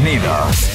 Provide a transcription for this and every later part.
Bienvenidos.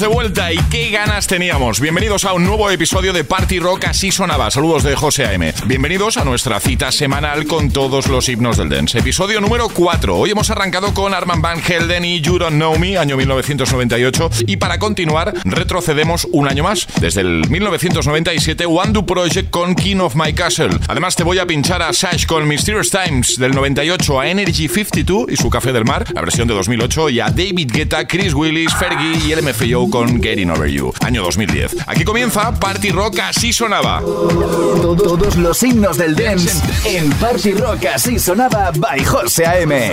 De vuelta y qué ganas teníamos. Bienvenidos a un nuevo episodio de Party Rock Así Sonaba. Saludos de José A.M. Bienvenidos a nuestra cita semanal con todos los himnos del dance. Episodio número 4. Hoy hemos arrancado con Arman Van Helden y You Don't Know Me, año 1998. Y para continuar, retrocedemos un año más. Desde el 1997, One Do Project con King of My Castle. Además, te voy a pinchar a Sash con Mysterious Times del 98 a Energy 52 y su Café del Mar, la versión de 2008, y a David Guetta, Chris Willis, Fergie y el Con Getting Over You, año 2010. Aquí comienza Party Rock así sonaba. Todos los himnos del dance en Party Rock así sonaba by José A.M.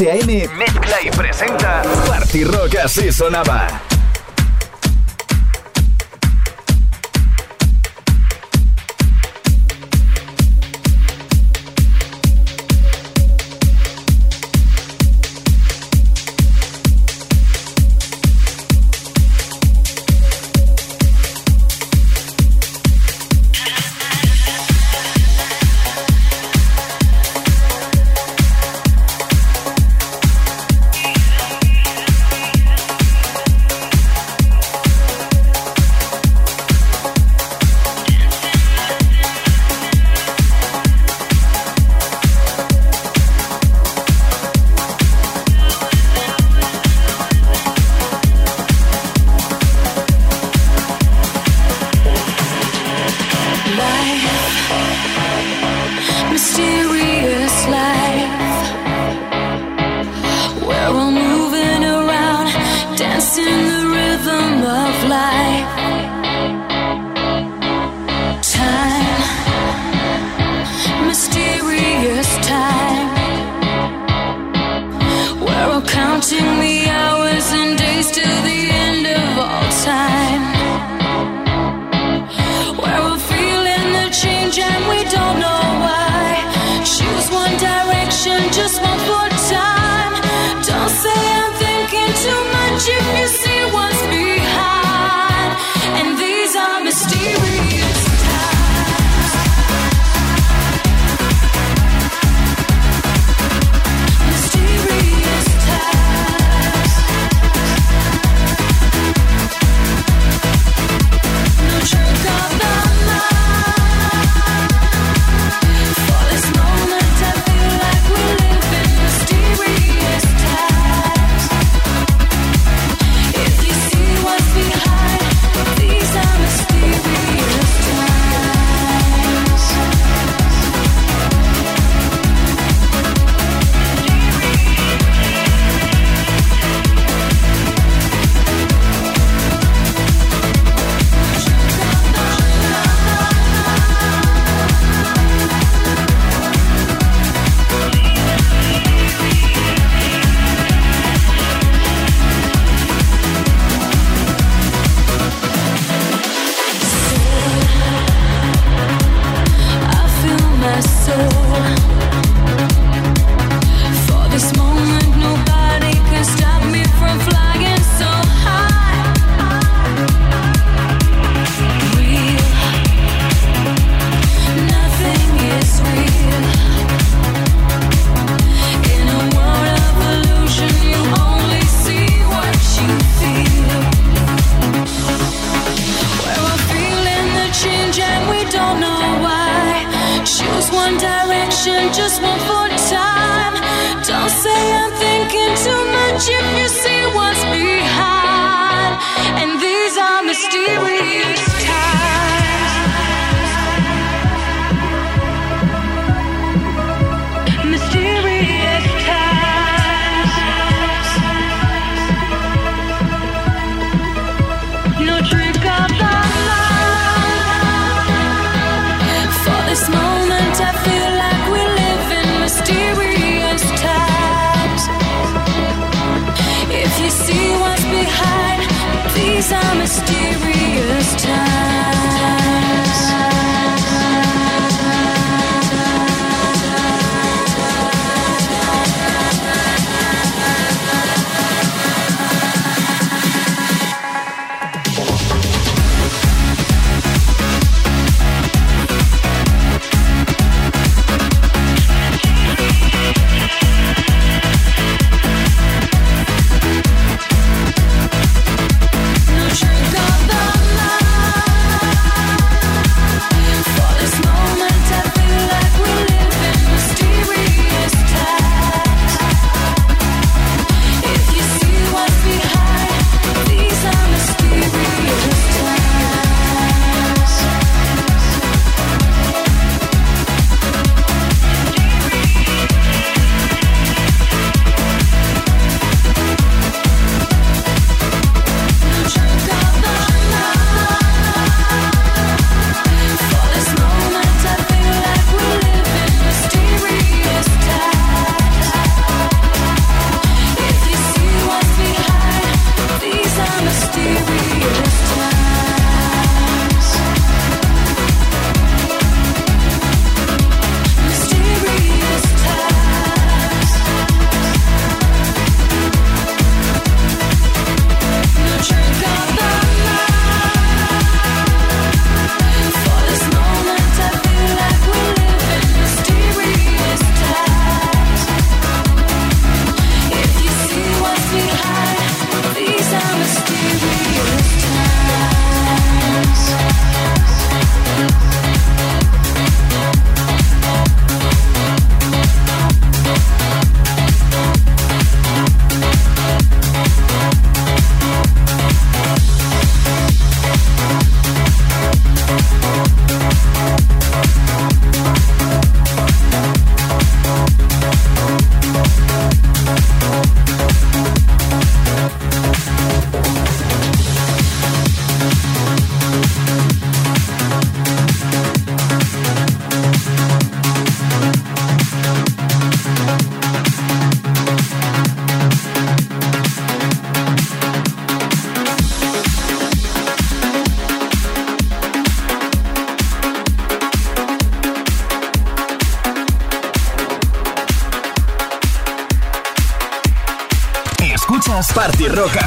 José A.M. mezcla y presenta Party Rock así sonaba.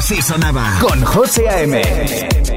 Así sonaba. Con José A.M.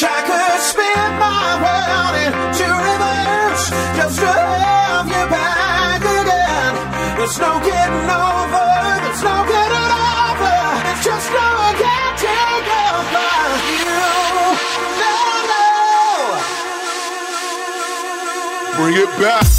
wish I could spin my world into reverse just to have you back again. There's no getting over, there's no getting over, it's just no getting over you. never. no. Bring it back.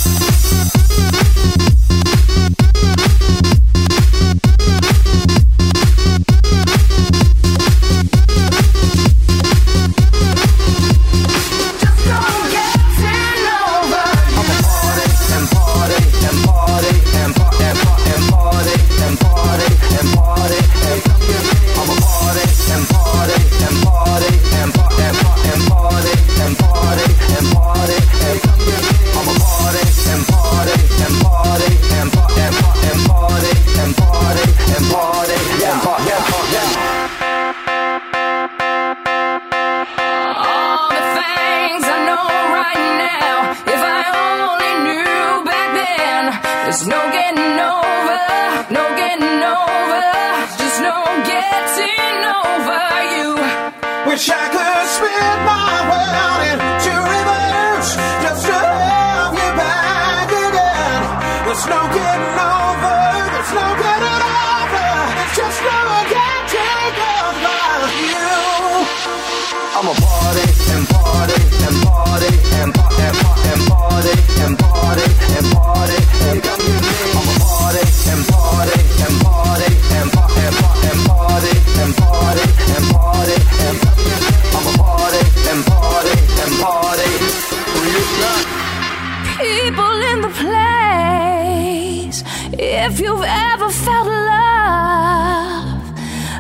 in the place. If you've ever felt love,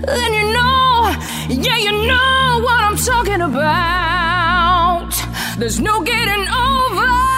then you know, yeah, you know what I'm talking about. There's no getting over.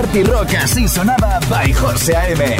Party Rock, así sonaba by José A.M.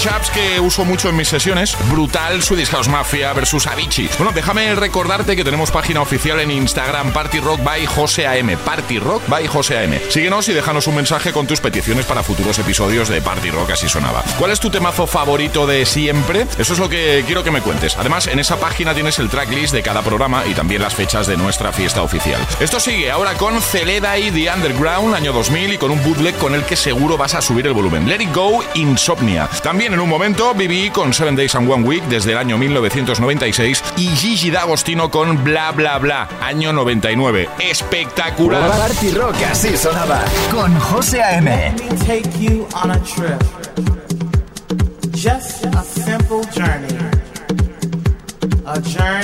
que uso mucho en mis sesiones. Brutal Swedish House Mafia versus Avicii. Bueno, déjame recordarte que tenemos página oficial en Instagram Party Rock by José AM. Party Rock by José AM. Síguenos y déjanos un mensaje con tus peticiones para futuros episodios de Party Rock, así sonaba. ¿Cuál es tu temazo favorito de siempre? Eso es lo que quiero que me cuentes. Además, en esa página tienes el tracklist de cada programa y también las fechas de nuestra fiesta oficial. Esto sigue ahora con Celeda y The Underground, año 2000, y con un bootleg con el que seguro vas a subir el volumen. Let It Go, Insomnia. También en un momento viví con Seven Days and One Week desde el año 1996 y Gigi D'Agostino con Bla Bla Bla, año 99. Espectacular. Party Rock así sonaba con José A.M. Just a simple journey. A journey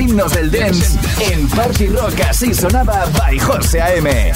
himnos del dance en Party Rock así sonaba by José A.M.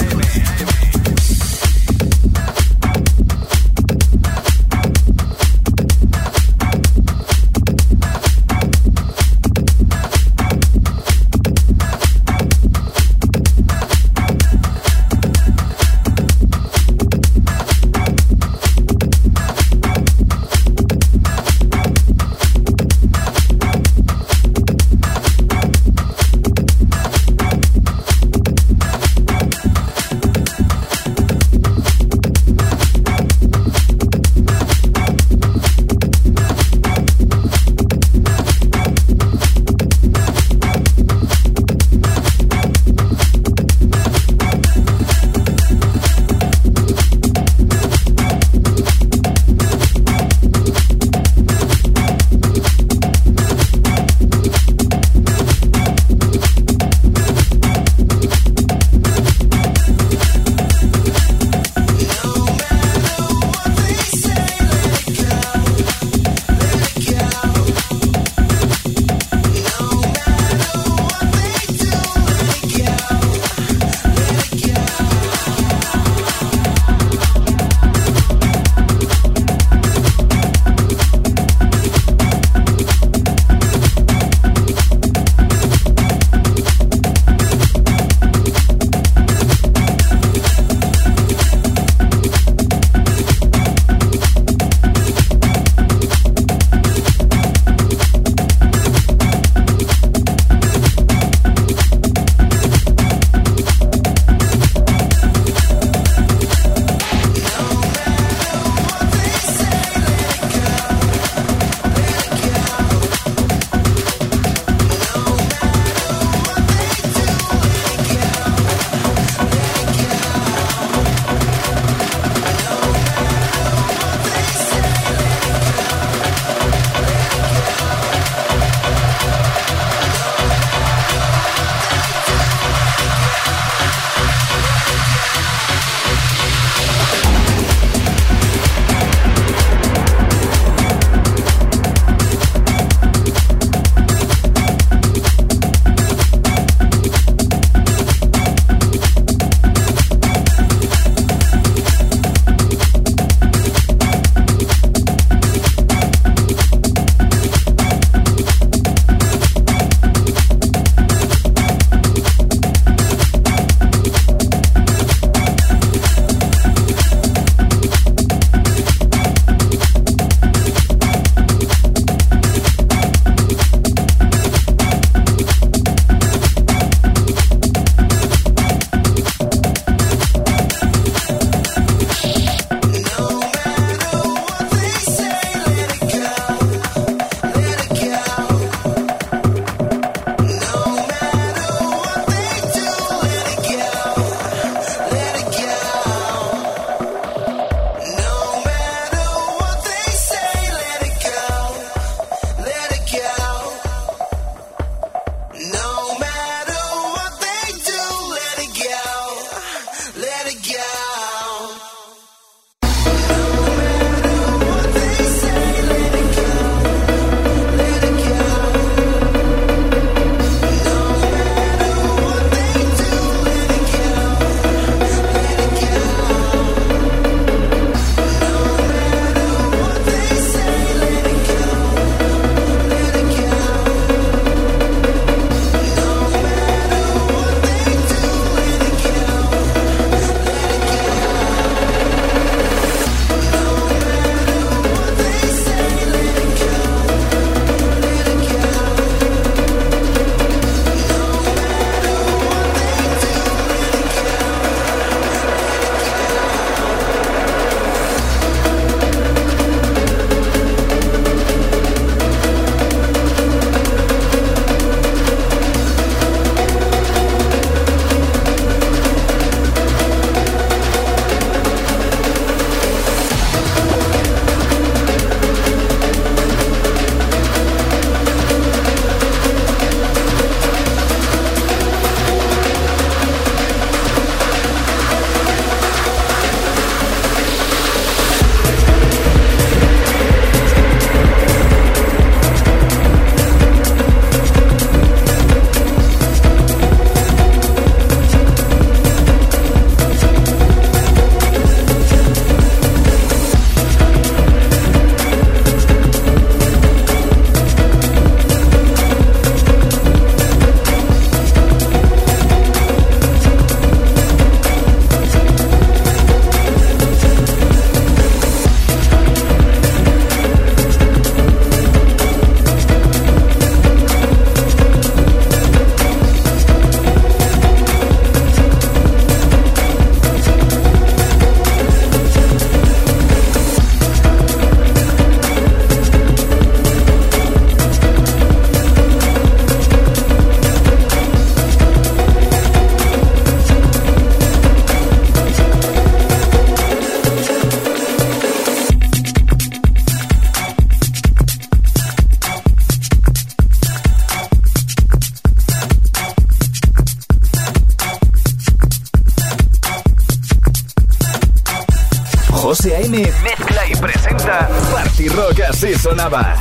José A.M. mezcla y presenta Party Rock así sonaba.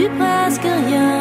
tu presque rien.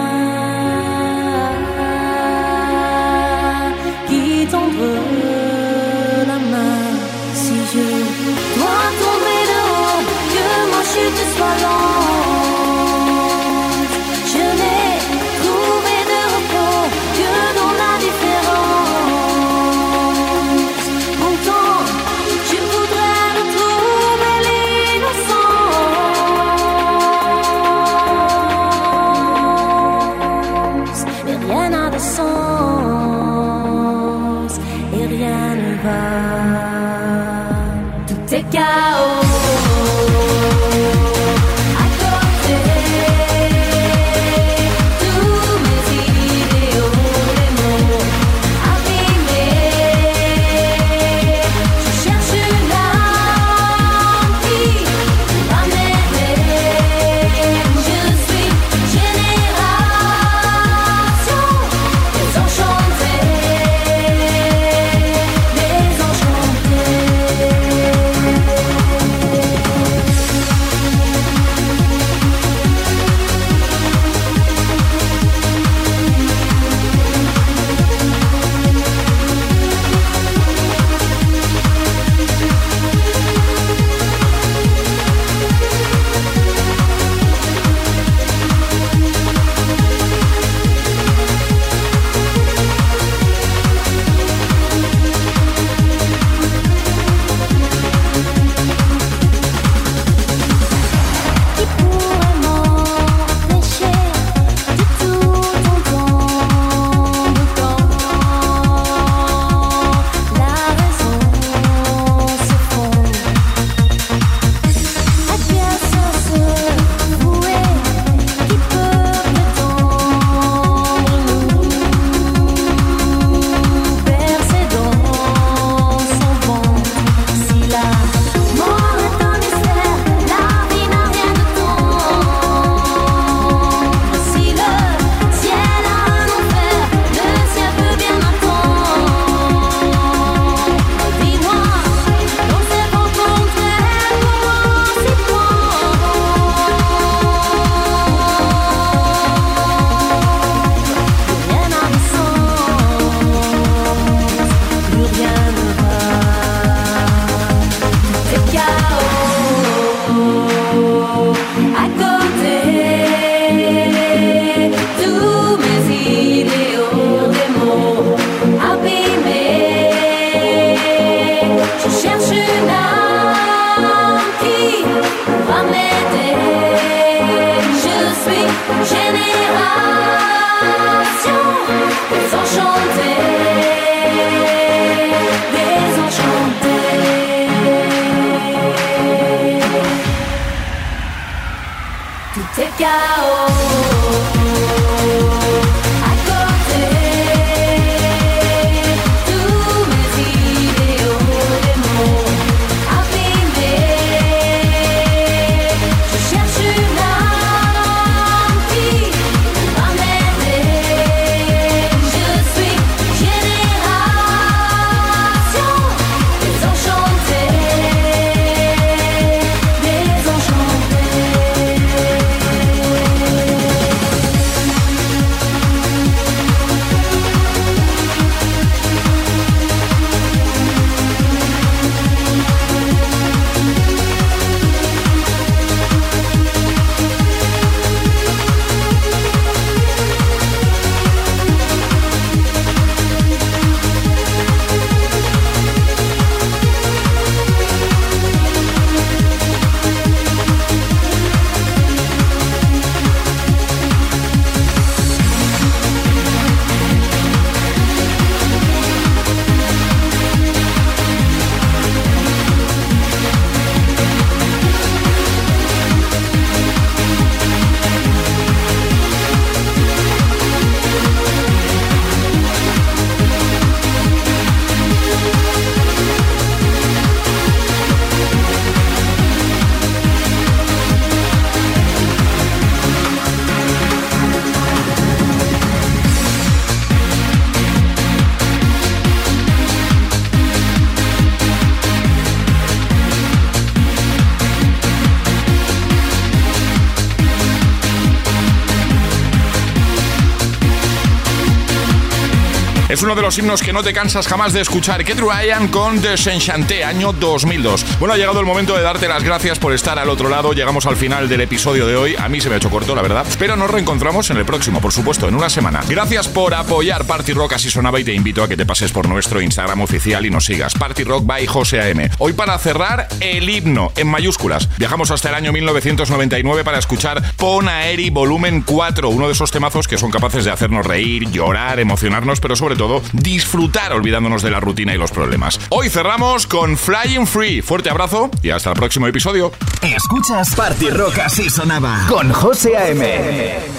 Es uno de los himnos que no te cansas jamás de escuchar. Kate Ryan con Desenchanté, año 2002. Bueno, ha llegado el momento de darte las gracias por estar al otro lado. Llegamos al final del episodio de hoy. A mí se me ha hecho corto, la verdad. Pero nos reencontramos en el próximo, por supuesto, en una semana. Gracias por apoyar Party Rock así sonaba y te invito a que te pases por nuestro Instagram oficial y nos sigas. Party Rock by José AM. Hoy para cerrar, el himno en mayúsculas. Viajamos hasta el año 1999 para escuchar Pon Aeri Volumen 4, uno de esos temazos que son capaces de hacernos reír, llorar, emocionarnos, pero sobre todo disfrutar olvidándonos de la rutina y los problemas. Hoy cerramos con Flying Free. Fuerte abrazo y hasta el próximo episodio. Escuchas Party Rock así sonaba con José A.M.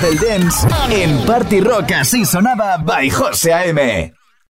del dance en Party Rock así sonaba by José A.M.